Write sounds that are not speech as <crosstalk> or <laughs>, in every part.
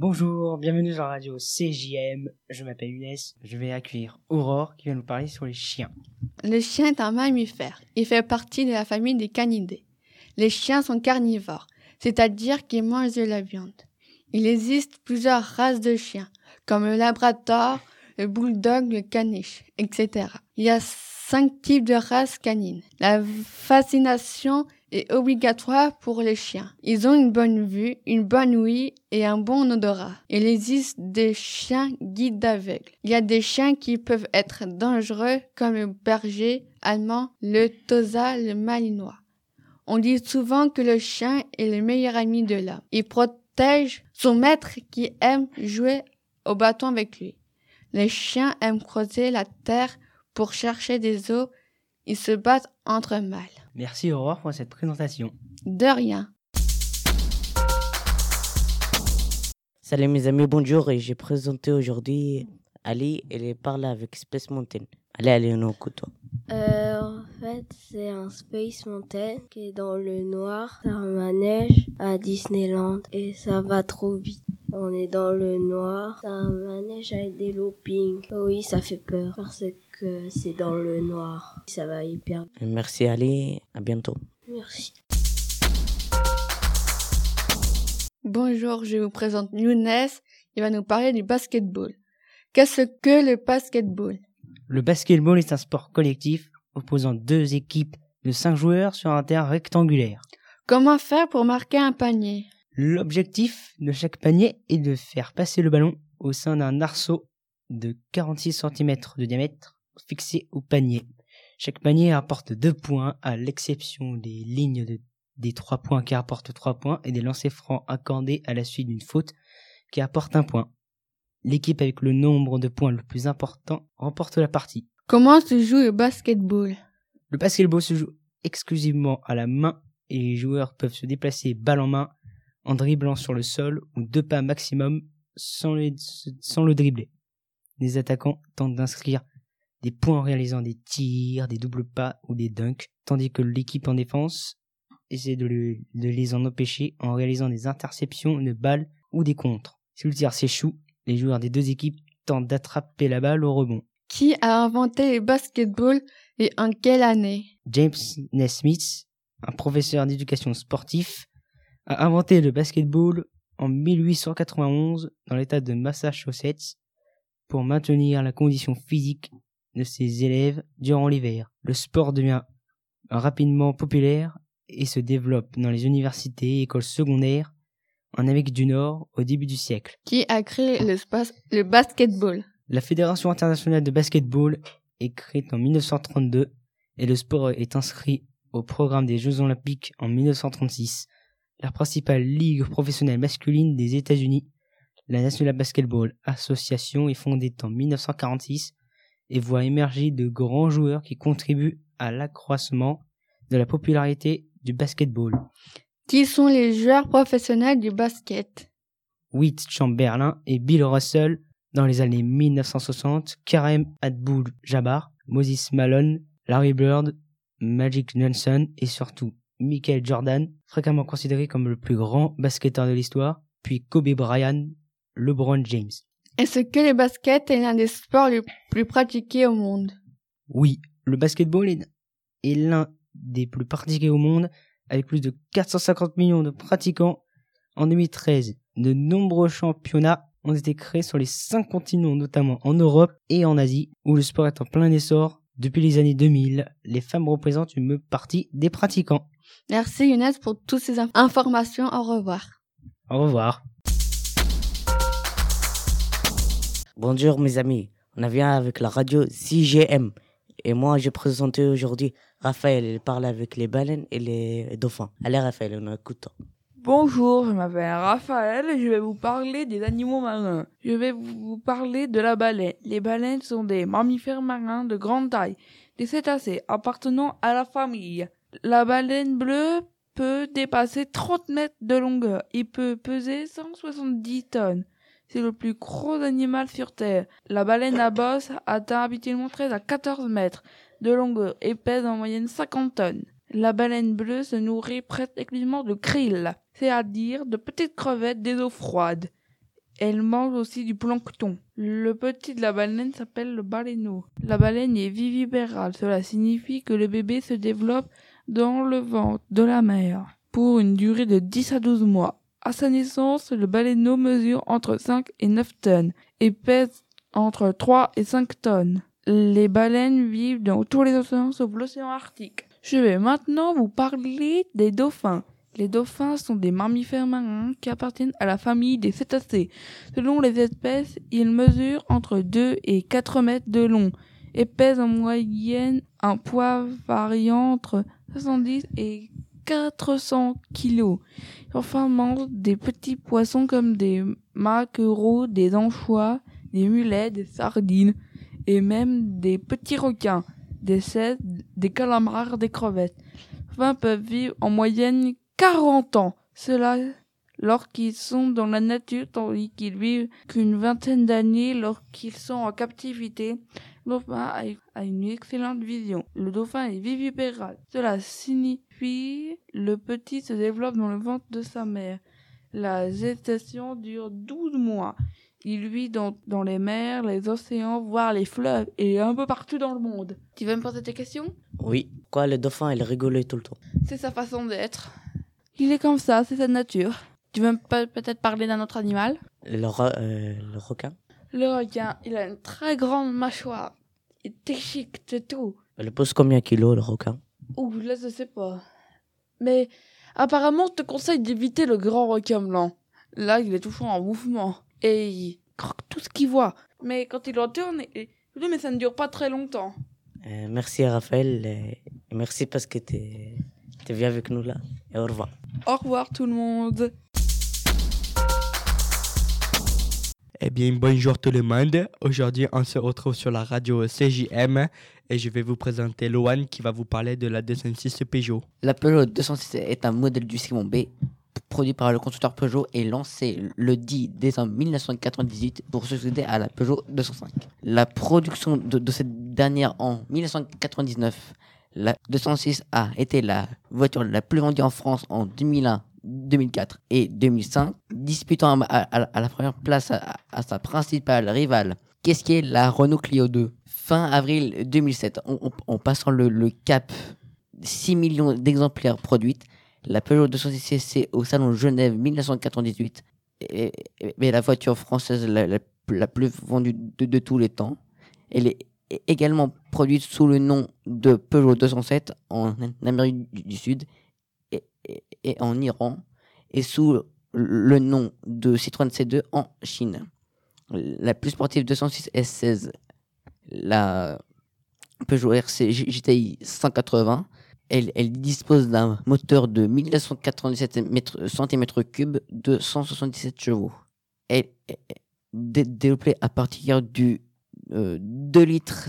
Bonjour, bienvenue sur la radio CJM. Je m'appelle Younes. Je vais accueillir Aurore qui va nous parler sur les chiens. Le chien est un mammifère. Il fait partie de la famille des canidés. Les chiens sont carnivores, c'est-à-dire qu'ils mangent de la viande. Il existe plusieurs races de chiens, comme le labrador, le bulldog, le caniche, etc. Il y a cinq types de races canines. La fascination est obligatoire pour les chiens. Ils ont une bonne vue, une bonne ouïe et un bon odorat. Il existe des chiens guides aveugles. Il y a des chiens qui peuvent être dangereux comme le berger allemand, le tosa, le malinois. On dit souvent que le chien est le meilleur ami de l'homme. Il protège son maître qui aime jouer au bâton avec lui. Les chiens aiment creuser la terre pour chercher des os. Ils se battent entre mâles. Merci Aurore pour cette présentation. De rien. Salut mes amis, bonjour et j'ai présenté aujourd'hui Ali et elle parle avec Space Mountain. Allez, allez, on écoute toi. Euh, en fait, c'est un Space Mountain qui est dans le noir. C'est un manège à Disneyland et ça va trop vite. On est dans le noir. C'est un manège avec des loopings. Oui, ça fait peur parce que c'est dans le noir. Ça va hyper. Merci Ali, à bientôt. Merci. Bonjour, je vous présente Younes. Il va nous parler du basketball. Qu'est-ce que le basketball? Le basketball est un sport collectif opposant deux équipes de cinq joueurs sur un terrain rectangulaire. Comment faire pour marquer un panier? L'objectif de chaque panier est de faire passer le ballon au sein d'un arceau de 46 cm de diamètre fixé au panier. Chaque panier apporte deux points à l'exception des lignes de- des trois points qui apportent trois points et des lancers francs accordés à la suite d'une faute qui apporte un point. L'équipe avec le nombre de points le plus important remporte la partie. Comment se joue le basketball? Le basketball se joue exclusivement à la main et les joueurs peuvent se déplacer balle en main en dribblant sur le sol ou deux pas maximum sans sans le dribbler. Les attaquants tentent d'inscrire des points en réalisant des tirs, des doubles pas ou des dunks, tandis que l'équipe en défense essaie de, le- de les en empêcher en réalisant des interceptions de balles ou des contres. Si le tir s'échoue, les joueurs des deux équipes tentent d'attraper la balle au rebond. Qui a inventé le basketball et en quelle année? James Naismith, un professeur d'éducation sportif, a inventé le basketball en 1891 dans l'état de Massachusetts pour maintenir la condition physique de ses élèves durant l'hiver. Le sport devient rapidement populaire et se développe dans les universités et écoles secondaires en Amérique du Nord au début du siècle. Qui a créé le, le basketball? La Fédération internationale de basketball est créée en 1932 et le sport est inscrit au programme des Jeux olympiques en 1936. La principale ligue professionnelle masculine des États-Unis, la National Basketball Association, est fondée en 1946 et voit émerger de grands joueurs qui contribuent à l'accroissement de la popularité du basketball. Qui sont les joueurs professionnels du basket? Wilt Chamberlain et Bill Russell dans les années 1960, Kareem Abdul-Jabbar, Moses Malone, Larry Bird, Magic Johnson et surtout Michael Jordan, fréquemment considéré comme le plus grand basketteur de l'histoire, puis Kobe Bryant, LeBron James. Est-ce que le basket est l'un des sports les plus pratiqués au monde? Oui, le basketball est, l'un des plus pratiqués au monde, avec plus de 450 millions de pratiquants en 2013. De nombreux championnats ont été créés sur les cinq continents, notamment en Europe et en Asie, où le sport est en plein essor. Depuis les années 2000, les femmes représentent une partie des pratiquants. Merci Younes pour toutes ces inf- informations. Au revoir. Au revoir. Bonjour mes amis, on vient avec la radio CGM et moi j'ai présenté aujourd'hui Raphaël, il parle avec les baleines et les dauphins. Allez Raphaël, on écoute. Bonjour, je m'appelle Raphaël et je vais vous parler des animaux marins. Je vais vous parler de la baleine. Les baleines sont des mammifères marins de grande taille, des cétacés appartenant à la famille. La baleine bleue peut dépasser 30 mètres de longueur et peut peser 170 tonnes. C'est le plus gros animal sur Terre. La baleine à <laughs> bosse atteint habituellement 13 à 14 mètres de longueur et pèse en moyenne 50 tonnes. La baleine bleue se nourrit presque exclusivement de krill, c'est-à-dire de petites crevettes des eaux froides. Elle mange aussi du plancton. Le petit de la baleine s'appelle le baleineau. La baleine est vivipérale. Cela signifie que le bébé se développe dans le ventre de la mère pour une durée de 10 à 12 mois. À sa naissance, le baleineau mesure entre 5 et 9 tonnes et pèse entre 3 et 5 tonnes. Les baleines vivent dans tous les océans sauf l'océan Arctique. Je vais maintenant vous parler des dauphins. Les dauphins sont des mammifères marins qui appartiennent à la famille des cétacés. Selon les espèces, ils mesurent entre 2 et 4 mètres de long et pèsent en moyenne un poids variant entre 70 et 400 kilos. Enfin, mangent des petits poissons comme des maquereaux, des anchois, des mulets, des sardines et même des petits requins, des cèdres, des calamars, des crevettes. Enfin, peuvent vivre en moyenne 40 ans. Cela lorsqu'ils sont dans la nature, tandis qu'ils vivent qu'une vingtaine d'années lorsqu'ils sont en captivité. Le dauphin a une excellente vision. Le dauphin est vivipéral. Cela signifie le petit se développe dans le ventre de sa mère. La gestation dure 12 mois. Il vit dans, dans les mers, les océans, voire les fleuves et un peu partout dans le monde. Tu veux me poser tes questions? Oui. Quoi, le dauphin, il rigolait tout le temps? C'est sa façon d'être. Il est comme ça, c'est sa nature. Tu veux peut-être parler d'un autre animal? Le, euh, le requin? Le requin, il a une très grande mâchoire. Il déchique de tout. Elle pose combien de kilos, le requin? Ouh, là, je sais pas. Mais apparemment, je te conseille d'éviter le grand requin blanc. Là, il est toujours en mouvement. Et il croque tout ce qu'il voit. Mais quand il retourne, il... mais ça ne dure pas très longtemps. Euh, merci Raphaël. Et merci parce que tu es... es venu avec nous là. Et au revoir. Au revoir tout le monde. Eh bien, bonjour tout le monde. Aujourd'hui, on se retrouve sur la radio CJM et je vais vous présenter Loan qui va vous parler de la 206 Peugeot. La Peugeot 206 est un modèle du Simon B produit par le constructeur Peugeot et lancé le 10 décembre 1998 pour succéder à la Peugeot 205. La production de, de cette dernière en 1999, la 206 a été la voiture la plus vendue en France en 2001 2004 et 2005, disputant à, la première place à, sa principale rivale. Qu'est-ce qui est la Renault Clio 2 Fin avril 2007, en, passant le, cap 6 millions d'exemplaires produites, la Peugeot 206 CC au salon Genève 1998 est, la voiture française la, plus vendue de, tous les temps. Elle est également produite sous le nom de Peugeot 207 en Amérique du Sud et en Iran et sous le nom de Citroën C2 en Chine. La plus sportive 206 S16, la Peugeot RC GTI 180, elle, dispose d'un moteur de 1997 cm3 de 177 chevaux. Elle est développée à partir du 2 euh, litres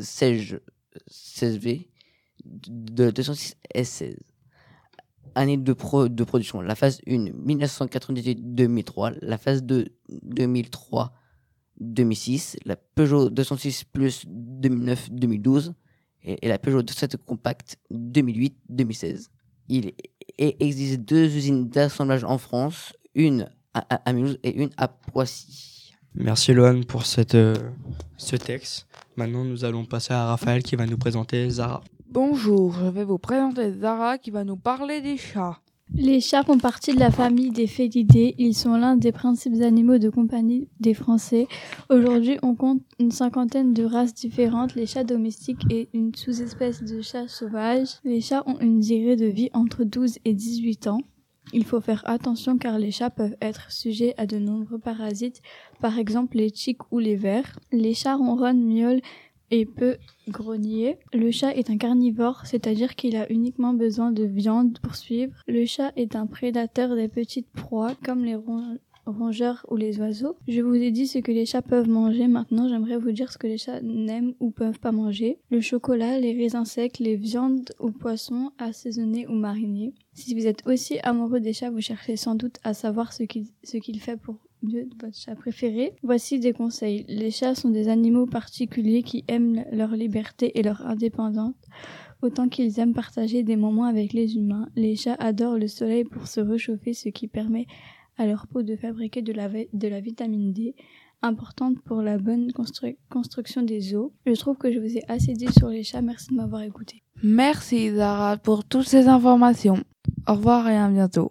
16 16V de 206 S16 année de, pro, de production. La phase 1, 1998-2003. La phase 2, 2003-2006. La Peugeot 206 Plus 2009-2012. Et, la Peugeot 207 Compact 2008-2016. Il existe deux usines d'assemblage en France, une à, Mulhouse et une à Poissy. Merci Loan pour cette, euh, ce texte. Maintenant, nous allons passer à Raphaël qui va nous présenter Zara. Bonjour, je vais vous présenter Zara qui va nous parler des chats. Les chats font partie de la famille des félidés. Ils sont l'un des principaux animaux de compagnie des Français. Aujourd'hui, on compte une cinquantaine de races différentes, les chats domestiques et une sous-espèce de chats sauvages. Les chats ont une durée de vie entre 12 et 18 ans. Il faut faire attention car les chats peuvent être sujets à de nombreux parasites, par exemple les tiques ou les vers. Les chats ronronnent, miaulent et peut grogner. Le chat est un carnivore, c'est-à-dire qu'il a uniquement besoin de viande pour suivre. Le chat est un prédateur des petites proies comme les rongeurs ou les oiseaux. Je vous ai dit ce que les chats peuvent manger, maintenant j'aimerais vous dire ce que les chats n'aiment ou peuvent pas manger. Le chocolat, les raisins secs, les viandes ou poissons assaisonnés ou marinés. Si vous êtes aussi amoureux des chats, vous cherchez sans doute à savoir ce qu'il fait pour de votre chat préféré. Voici des conseils. Les chats sont des animaux particuliers qui aiment leur liberté et leur indépendance autant qu'ils aiment partager des moments avec les humains. Les chats adorent le soleil pour se réchauffer, ce qui permet à leur peau de fabriquer de la, vitamine D, importante pour la bonne constru construction des os. Je trouve que je vous ai assez dit sur les chats. Merci de m'avoir écouté. Merci Zara pour toutes ces informations. Au revoir et à bientôt.